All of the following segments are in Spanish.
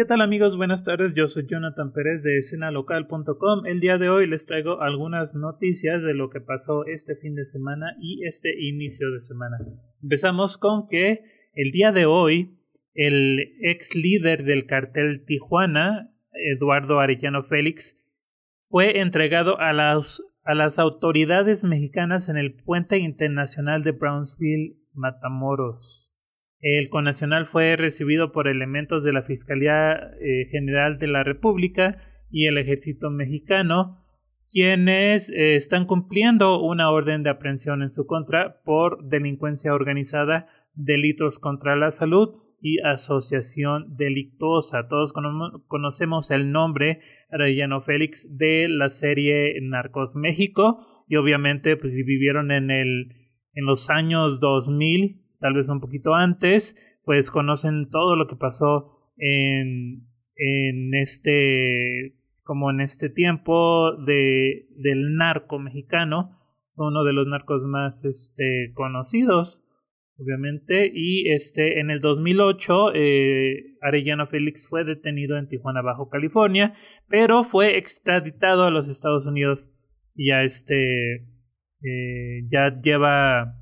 ¿Qué tal amigos? Buenas tardes, yo soy Jonathan Pérez de escenalocal.com. El día de hoy les traigo algunas noticias de lo que pasó este fin de semana y este inicio de semana. Empezamos con que el día de hoy el ex líder del cartel Tijuana, Eduardo Arellano Félix, fue entregado a las, a las autoridades mexicanas en el puente internacional de Brownsville, Matamoros. El Conacional fue recibido por elementos de la Fiscalía eh, General de la República y el Ejército Mexicano, quienes eh, están cumpliendo una orden de aprehensión en su contra por delincuencia organizada, delitos contra la salud y asociación delictuosa. Todos conocemos el nombre Arellano Félix de la serie Narcos México y obviamente pues vivieron en el en los años 2000 tal vez un poquito antes, pues conocen todo lo que pasó en, en este como en este tiempo de, del narco mexicano, uno de los narcos más este, conocidos, obviamente, y este, en el 2008 eh, Arellano Félix fue detenido en Tijuana, Bajo California, pero fue extraditado a los Estados Unidos y ya este, eh, ya lleva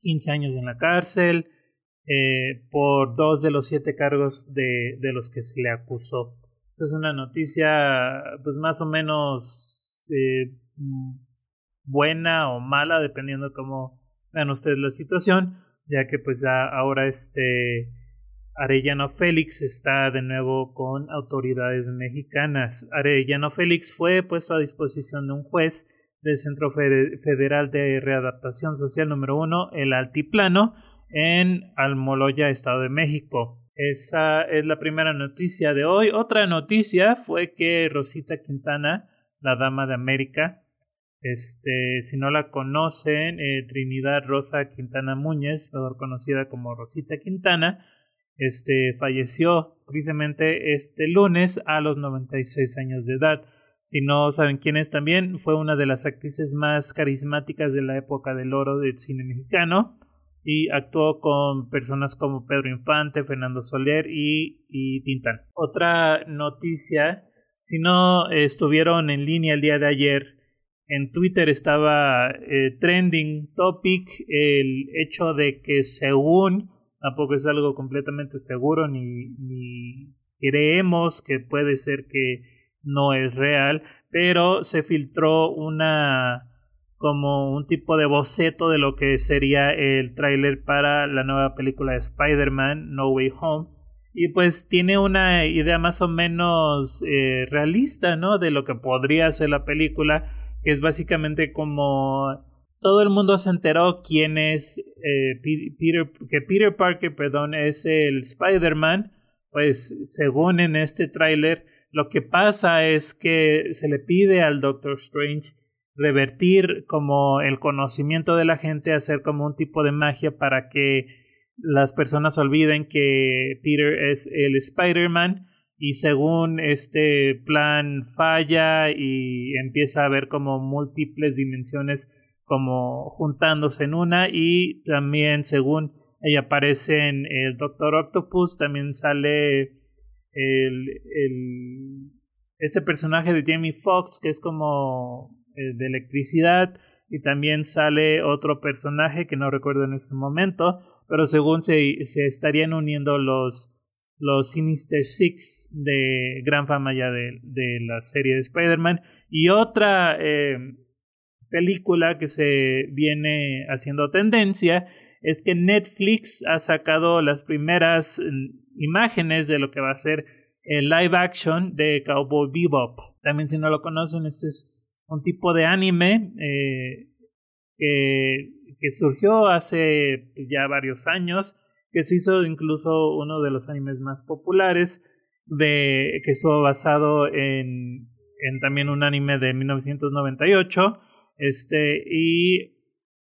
15 años en la cárcel eh, por dos de los siete cargos de, de, los que se le acusó. Esta es una noticia, pues más o menos eh, buena o mala, dependiendo cómo vean ustedes la situación, ya que pues ahora este Arellano Félix está de nuevo con autoridades mexicanas. Arellano Félix fue puesto a disposición de un juez del Centro Federal de Readaptación Social número 1, el Altiplano, en Almoloya, Estado de México. Esa es la primera noticia de hoy. Otra noticia fue que Rosita Quintana, la Dama de América, este, si no la conocen, eh, Trinidad Rosa Quintana Muñez, mejor conocida como Rosita Quintana, este, falleció tristemente este lunes a los 96 años de edad. Si no saben quién es también, fue una de las actrices más carismáticas de la época del oro del cine mexicano y actuó con personas como Pedro Infante, Fernando Soler y, y Tintán. Otra noticia, si no estuvieron en línea el día de ayer, en Twitter estaba eh, trending topic el hecho de que según, tampoco es algo completamente seguro ni, ni creemos que puede ser que no es real, pero se filtró una como un tipo de boceto de lo que sería el tráiler para la nueva película de Spider-Man No Way Home y pues tiene una idea más o menos eh, realista, ¿no? De lo que podría ser la película, que es básicamente como todo el mundo se enteró quién es eh, Peter, que Peter Parker, perdón, es el Spider-Man, pues según en este tráiler lo que pasa es que se le pide al Doctor Strange revertir como el conocimiento de la gente, hacer como un tipo de magia para que las personas olviden que Peter es el Spider-Man y según este plan falla y empieza a haber como múltiples dimensiones como juntándose en una y también según ella aparece en el Doctor Octopus también sale el, el, ese personaje de Jamie Foxx que es como eh, de electricidad y también sale otro personaje que no recuerdo en este momento, pero según se, se estarían uniendo los, los Sinister Six de gran fama ya de, de la serie de Spider-Man. Y otra eh, película que se viene haciendo tendencia es que Netflix ha sacado las primeras imágenes de lo que va a ser el live action de Cowboy Bebop. También si no lo conocen, este es un tipo de anime eh, que, que, surgió hace pues, ya varios años, que se hizo incluso uno de los animes más populares, de, que estuvo basado en, en también un anime de 1998. Este, y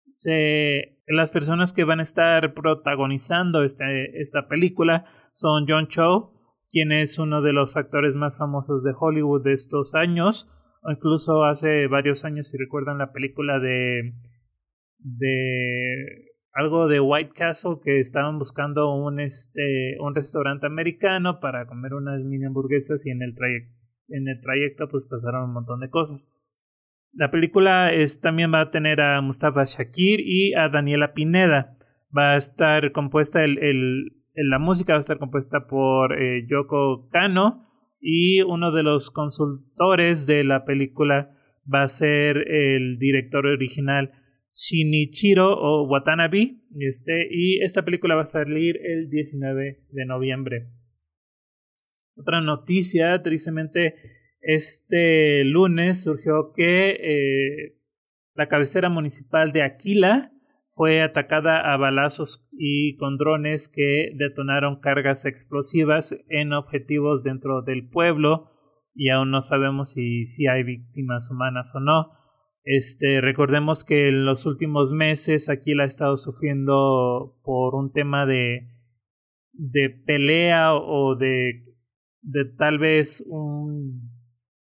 se, las personas que van a estar protagonizando este, esta película son John Cho, quien es uno de los actores más famosos de Hollywood de estos años, o incluso hace varios años, si recuerdan la película de, de algo de White Castle que estaban buscando un este un restaurante americano para comer unas mini hamburguesas y en el trayecto en el trayecto pues pasaron un montón de cosas. La película es, también va a tener a Mustafa Shakir y a Daniela Pineda. Va a estar compuesta el, el, la música va a estar compuesta por eh, Yoko Kano y uno de los consultores de la película va a ser el director original Shinichiro o Watanabe. Este, y esta película va a salir el 19 de noviembre. Otra noticia, tristemente, este lunes surgió que eh, la cabecera municipal de Aquila fue atacada a balazos y con drones que detonaron cargas explosivas en objetivos dentro del pueblo y aún no sabemos si, si hay víctimas humanas o no. Este, recordemos que en los últimos meses Aquila ha estado sufriendo por un tema de, de pelea o de, de tal vez un,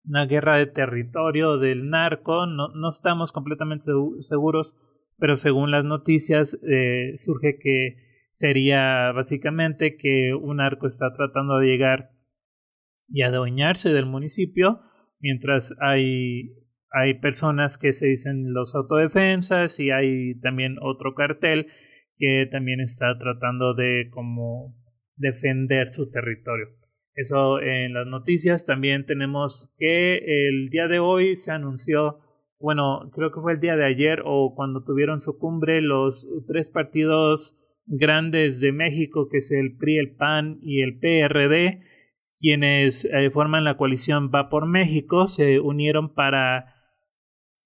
una guerra de territorio del narco. No, no estamos completamente seguros, pero según las noticias eh, surge que sería básicamente que un narco está tratando de llegar y adueñarse del municipio mientras hay hay personas que se dicen los autodefensas y hay también otro cartel que también está tratando de como defender su territorio. Eso en las noticias. También tenemos que el día de hoy se anunció, bueno, creo que fue el día de ayer o cuando tuvieron su cumbre los tres partidos grandes de México, que es el PRI, el PAN y el PRD, quienes eh, forman la coalición Va por México, se unieron para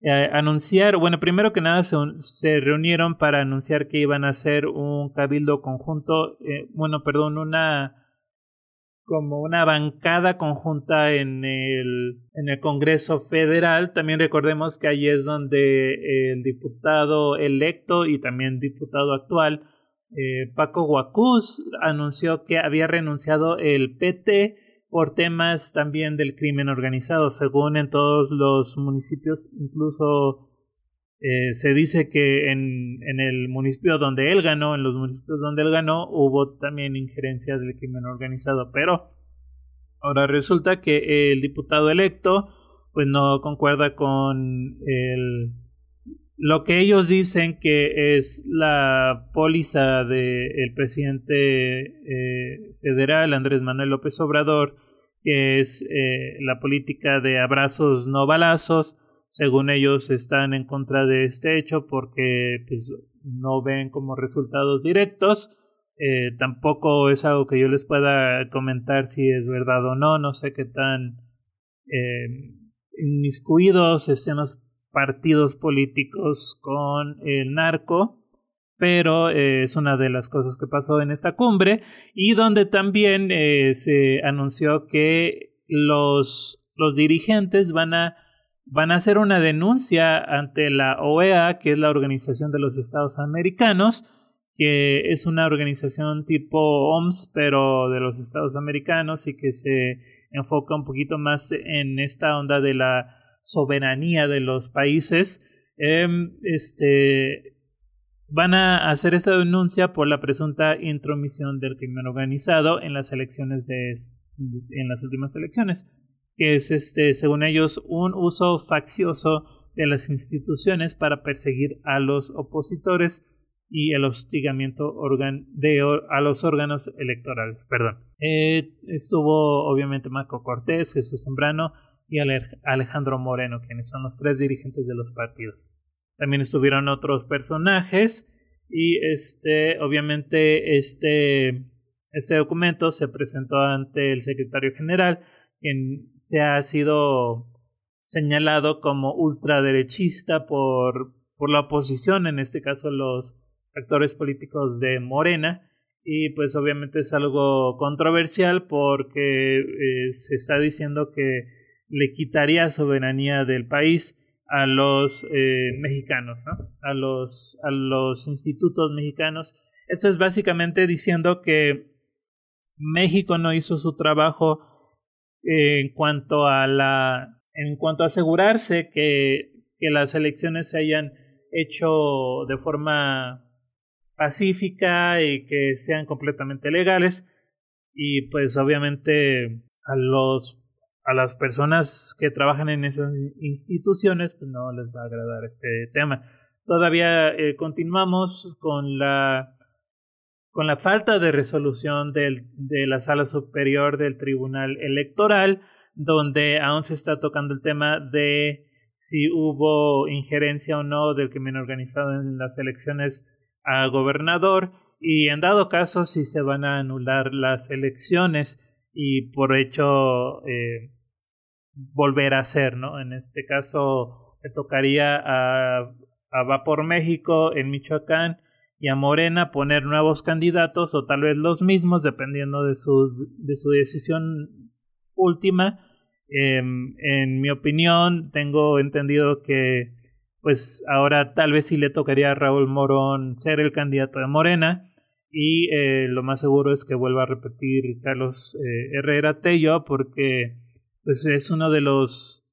eh, anunciar, bueno, primero que nada se, reunieron para anunciar que iban a hacer un cabildo conjunto, eh, bueno, perdón, una como una bancada conjunta en el, en el Congreso Federal. También recordemos que ahí es donde el diputado electo y también diputado actual, eh, Paco Guacuz, anunció que había renunciado el PT por temas también del crimen organizado. Según en todos los municipios, incluso eh, se dice que en, en, el municipio donde él ganó, en los municipios donde él ganó, hubo también injerencias del crimen organizado. Pero ahora resulta que el diputado electo pues no concuerda con el lo que ellos dicen que es la póliza del presidente eh, federal Andrés Manuel López Obrador, que es eh, la política de abrazos no balazos. Según ellos están en contra de este hecho porque pues, no ven como resultados directos. Eh, tampoco es algo que yo les pueda comentar si es verdad o no. No sé qué tan inmiscuidos estén los partidos políticos con el narco, pero eh, es una de las cosas que pasó en esta cumbre y donde también eh, se anunció que los, los dirigentes van a, van a hacer una denuncia ante la OEA, que es la Organización de los Estados Americanos, que es una organización tipo OMS, pero de los Estados Americanos y que se enfoca un poquito más en esta onda de la soberanía de los países, em, este, van a hacer esa denuncia por la presunta intromisión del crimen organizado en las elecciones de en las últimas elecciones, que es este, según ellos, un uso faccioso de las instituciones para perseguir a los opositores y el hostigamiento de, a los órganos electorales. Perdón. Eh, estuvo obviamente Marco Cortés, Jesús Zambrano, y Alejandro Moreno, quienes son los tres dirigentes de los partidos. También estuvieron otros personajes y este, obviamente, este, este documento se presentó ante el secretario general, quien se ha sido señalado como ultraderechista por, por la oposición, en este caso los actores políticos de Morena, y pues obviamente es algo controversial porque eh, se está diciendo que le quitaría soberanía del país a los eh, mexicanos, ¿no? a, los, a los institutos mexicanos. Esto es básicamente diciendo que México no hizo su trabajo en cuanto a la en cuanto a asegurarse que, que las elecciones se hayan hecho de forma pacífica y que sean completamente legales y pues obviamente a los a las personas que trabajan en esas instituciones pues no les va a agradar este tema. Todavía eh, continuamos con la con la falta de resolución del, de la sala superior del Tribunal Electoral, donde aún se está tocando el tema de si hubo injerencia o no del crimen organizado en las elecciones a gobernador y en dado caso si se van a anular las elecciones y por hecho eh, volver a hacer, ¿no? En este caso le tocaría a, a Vapor México en Michoacán y a Morena poner nuevos candidatos o tal vez los mismos dependiendo de su, de su decisión última. Em, en mi opinión, tengo entendido que pues ahora tal vez sí le tocaría a Raúl Morón ser el candidato de Morena y eh, lo más seguro es que vuelva a repetir Carlos eh, Herrera Tello porque pues es uno de los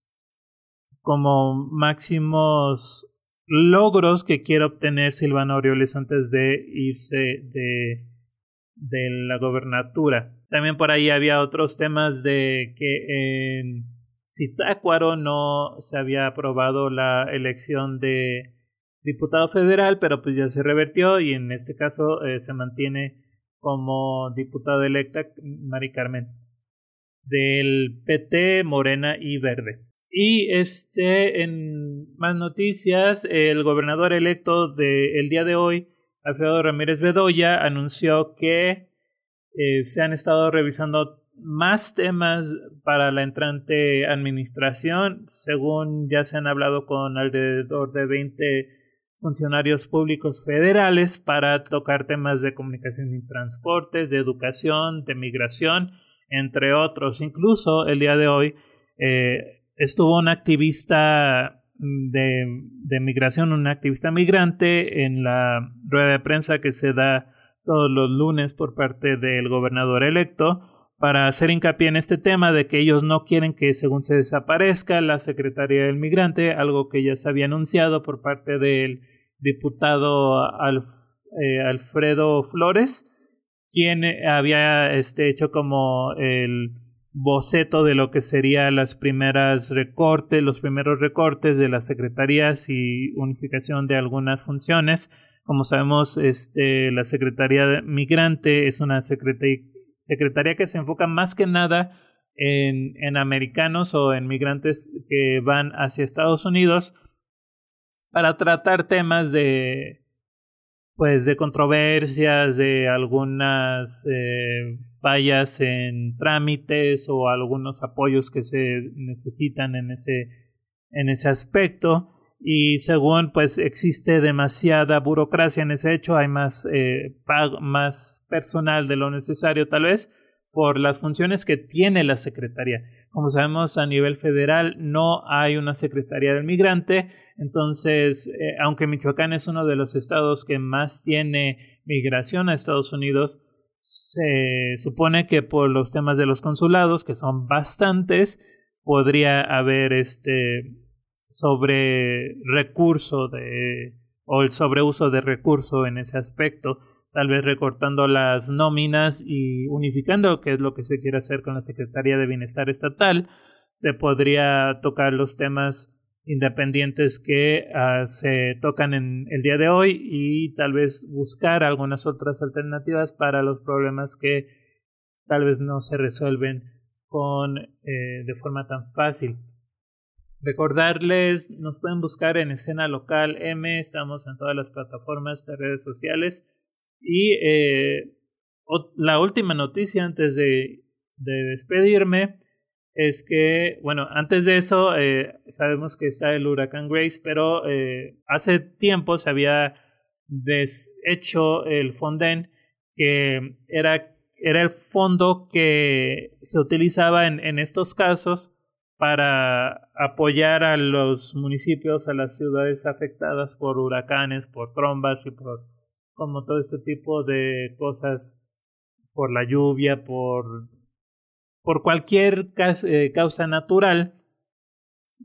como máximos logros que quiere obtener Silvano Aureoles antes de irse de, de la gobernatura. También por ahí había otros temas de que en Zitácuaro no se había aprobado la elección de diputado federal, pero pues ya se revertió y en este caso eh, se mantiene como diputada electa Mari Carmen del PT, Morena y Verde. Y este, en más noticias, el gobernador electo del día de hoy, Alfredo Ramírez Bedoya, anunció que eh, se han estado revisando más temas para la entrante administración, según ya se han hablado con alrededor de 20 funcionarios públicos federales para tocar temas de comunicación y transportes, de educación, de migración, entre otros. Incluso el día de hoy eh, estuvo un activista de, de migración, un activista migrante en la rueda de prensa que se da todos los lunes por parte del gobernador electo para hacer hincapié en este tema de que ellos no quieren que según se desaparezca la Secretaría del Migrante, algo que ya se había anunciado por parte del diputado eh, Alfredo Flores, quien había este, hecho como el boceto de lo que serían las primeras recortes, los primeros recortes de las secretarías y unificación de algunas funciones. Como sabemos, este, la Secretaría Migrante es una secretaría que se enfoca más que nada en, en americanos o en migrantes que van hacia Estados Unidos para tratar temas de pues de controversias, de algunas eh, fallas en trámites o algunos apoyos que se necesitan en ese, en ese aspecto. Y según pues existe demasiada burocracia en ese hecho, hay más, eh, más personal de lo necesario tal vez por las funciones que tiene la Secretaría. Como sabemos, a nivel federal no hay una Secretaría del Migrante, entonces, eh, aunque Michoacán es uno de los estados que más tiene migración a Estados Unidos, se supone que por los temas de los consulados, que son bastantes, podría haber este sobre recurso de o el sobreuso de recurso en ese aspecto, tal vez recortando las nóminas y unificando, que es lo que se quiere hacer con la Secretaría de Bienestar Estatal, se podría tocar los temas independientes que uh, se tocan en el día de hoy y tal vez buscar algunas otras alternativas para los problemas que tal vez no se resuelven con eh, de forma tan fácil. Recordarles, nos pueden buscar en escena local M, estamos en todas las plataformas de redes sociales y eh, la última noticia antes de despedirme es que, bueno, antes de eso eh, sabemos que está el huracán Grace, pero eh, hace tiempo se había deshecho el Fonden, que era, era el fondo que se utilizaba en, en estos casos para apoyar a los municipios, a las ciudades afectadas por huracanes, por trombas y por como todo este tipo de cosas, por la lluvia, por por cualquier eh, causa natural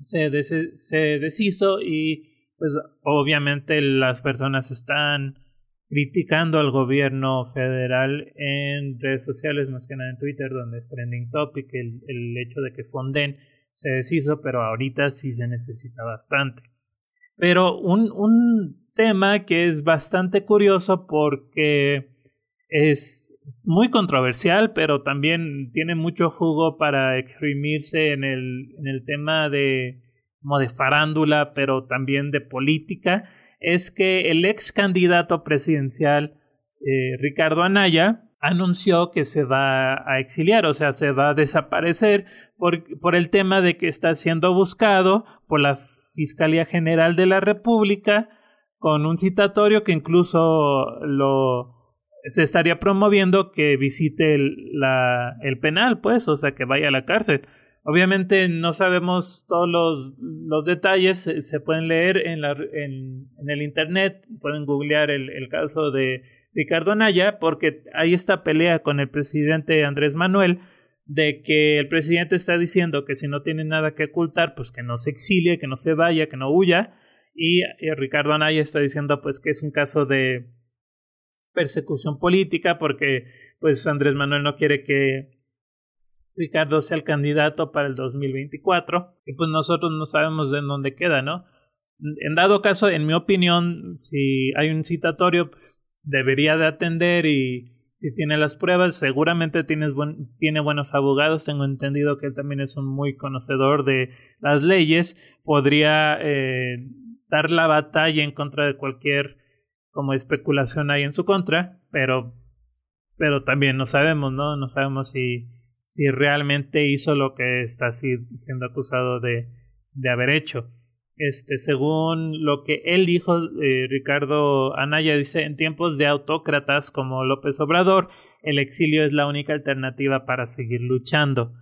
se, se deshizo y pues obviamente las personas están criticando al gobierno federal en redes sociales, más que nada en Twitter, donde es trending topic el, el hecho de que Fonden se deshizo, pero ahorita sí se necesita bastante. Pero un, un tema que es bastante curioso porque es muy controversial, pero también tiene mucho jugo para exprimirse en el, en el tema de, como de farándula, pero también de política, es que el ex candidato presidencial eh, Ricardo Anaya anunció que se va a exiliar, o sea, se va a desaparecer por, por el tema de que está siendo buscado por la Fiscalía General de la República con un citatorio que incluso lo se estaría promoviendo que visite el, la, el penal, pues, o sea, que vaya a la cárcel. Obviamente no sabemos todos los, los detalles, se, pueden leer en, la, en, el Internet, pueden googlear el, el caso de Ricardo Anaya, porque hay esta pelea con el presidente Andrés Manuel de que el presidente está diciendo que si no tiene nada que ocultar, pues que no se exilie, que no se vaya, que no huya, y eh, Ricardo Anaya está diciendo pues que es un caso de persecución política porque pues Andrés Manuel no quiere que Ricardo sea el candidato para el 2024 y pues nosotros no sabemos de dónde queda, ¿no? En dado caso, en mi opinión, si hay un citatorio, pues debería de atender y si tiene las pruebas, seguramente tienes tiene buenos abogados. Tengo entendido que él también es un muy conocedor de las leyes. Podría eh, dar la batalla en contra de cualquier como especulación hay en su contra, pero, pero también no sabemos, ¿no? No sabemos si, si realmente hizo lo que está siendo acusado de, de haber hecho. Este, según lo que él dijo, eh, Ricardo Anaya dice, en tiempos de autócratas como López Obrador, el exilio es la única alternativa para seguir luchando.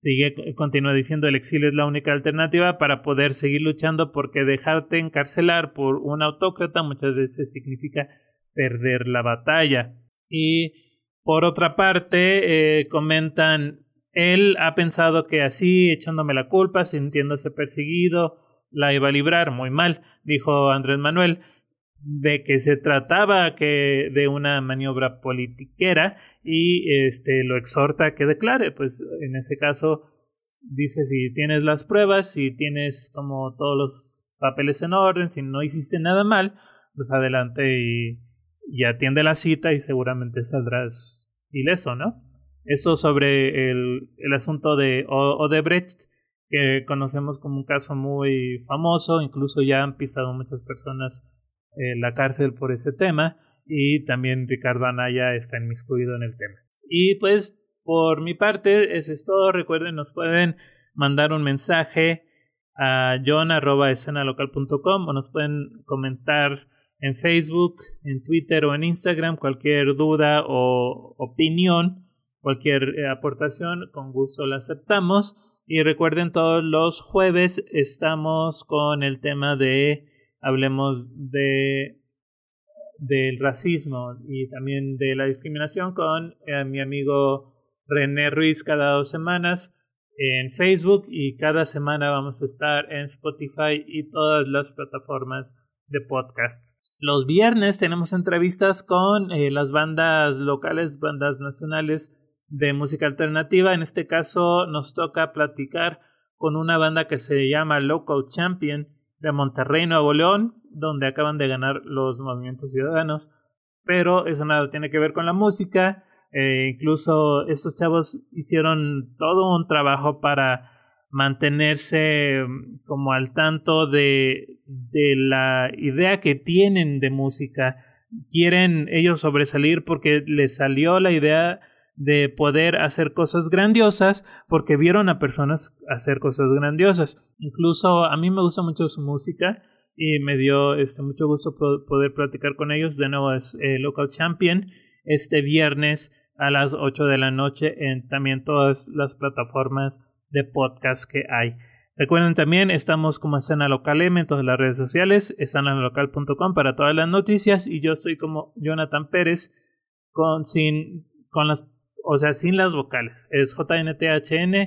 Sigue, continúa diciendo, el exilio es la única alternativa para poder seguir luchando porque dejarte encarcelar por un autócrata muchas veces significa perder la batalla. Y por otra parte, eh, comentan, él ha pensado que así, echándome la culpa, sintiéndose perseguido, la iba a librar muy mal, dijo Andrés Manuel de que se trataba que de una maniobra politiquera y este lo exhorta a que declare. Pues en ese caso dice si tienes las pruebas si tienes como todos los papeles en orden si no hiciste nada mal pues adelante y, y atiende la cita y seguramente saldrás ileso no esto sobre el, el asunto de Odebrecht que conocemos como un caso muy famoso incluso ya han pisado muchas personas eh, la cárcel por ese tema y también Ricardo Anaya está inmiscuido en el tema. Y pues por mi parte eso es todo. Recuerden, nos pueden mandar un mensaje a john.escenalocal.com o nos pueden comentar en Facebook, en Twitter o en Instagram cualquier duda o opinión, cualquier eh, aportación, con gusto la aceptamos. Y recuerden, todos los jueves estamos con el tema de hablemos de del racismo y también de la discriminación con eh, mi amigo René Ruiz cada dos semanas en Facebook y cada semana vamos a estar en Spotify y todas las plataformas de podcast. Los viernes tenemos entrevistas con eh, las bandas locales, bandas nacionales de música alternativa. En este caso nos toca platicar con una banda que se llama Local Champion de Monterrey, Nuevo León, donde acaban de ganar los movimientos ciudadanos. Pero eso nada tiene que ver con la música. Eh, incluso estos chavos hicieron todo un trabajo para mantenerse mm, como al tanto de, de la idea que tienen de música. Quieren ellos sobresalir porque les salió la idea de poder hacer cosas grandiosas porque vieron a personas hacer cosas grandiosas. Incluso a mí me gusta mucho su música y me dio este, mucho gusto poder platicar con ellos. De nuevo es eh, Local Champion este viernes a las 8 de la noche en también todas las plataformas de podcast que hay. Recuerden también, estamos como escena local M en todas las redes sociales, escenalocal.com para todas las noticias y yo estoy como Jonathan Pérez con, sin, con las o sea, sin las vocales. Es JNTHN-PRZ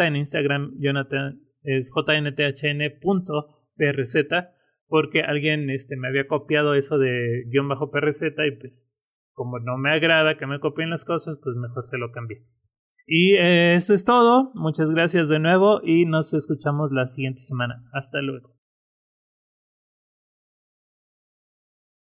en Instagram, Jonathan es jnthn.prz. porque alguien este, me había copiado eso de guion bajo PRZ y pues como no me agrada que me copien las cosas, pues mejor se lo cambié. Y eso es todo. Muchas gracias de nuevo y nos escuchamos la siguiente semana. Hasta luego.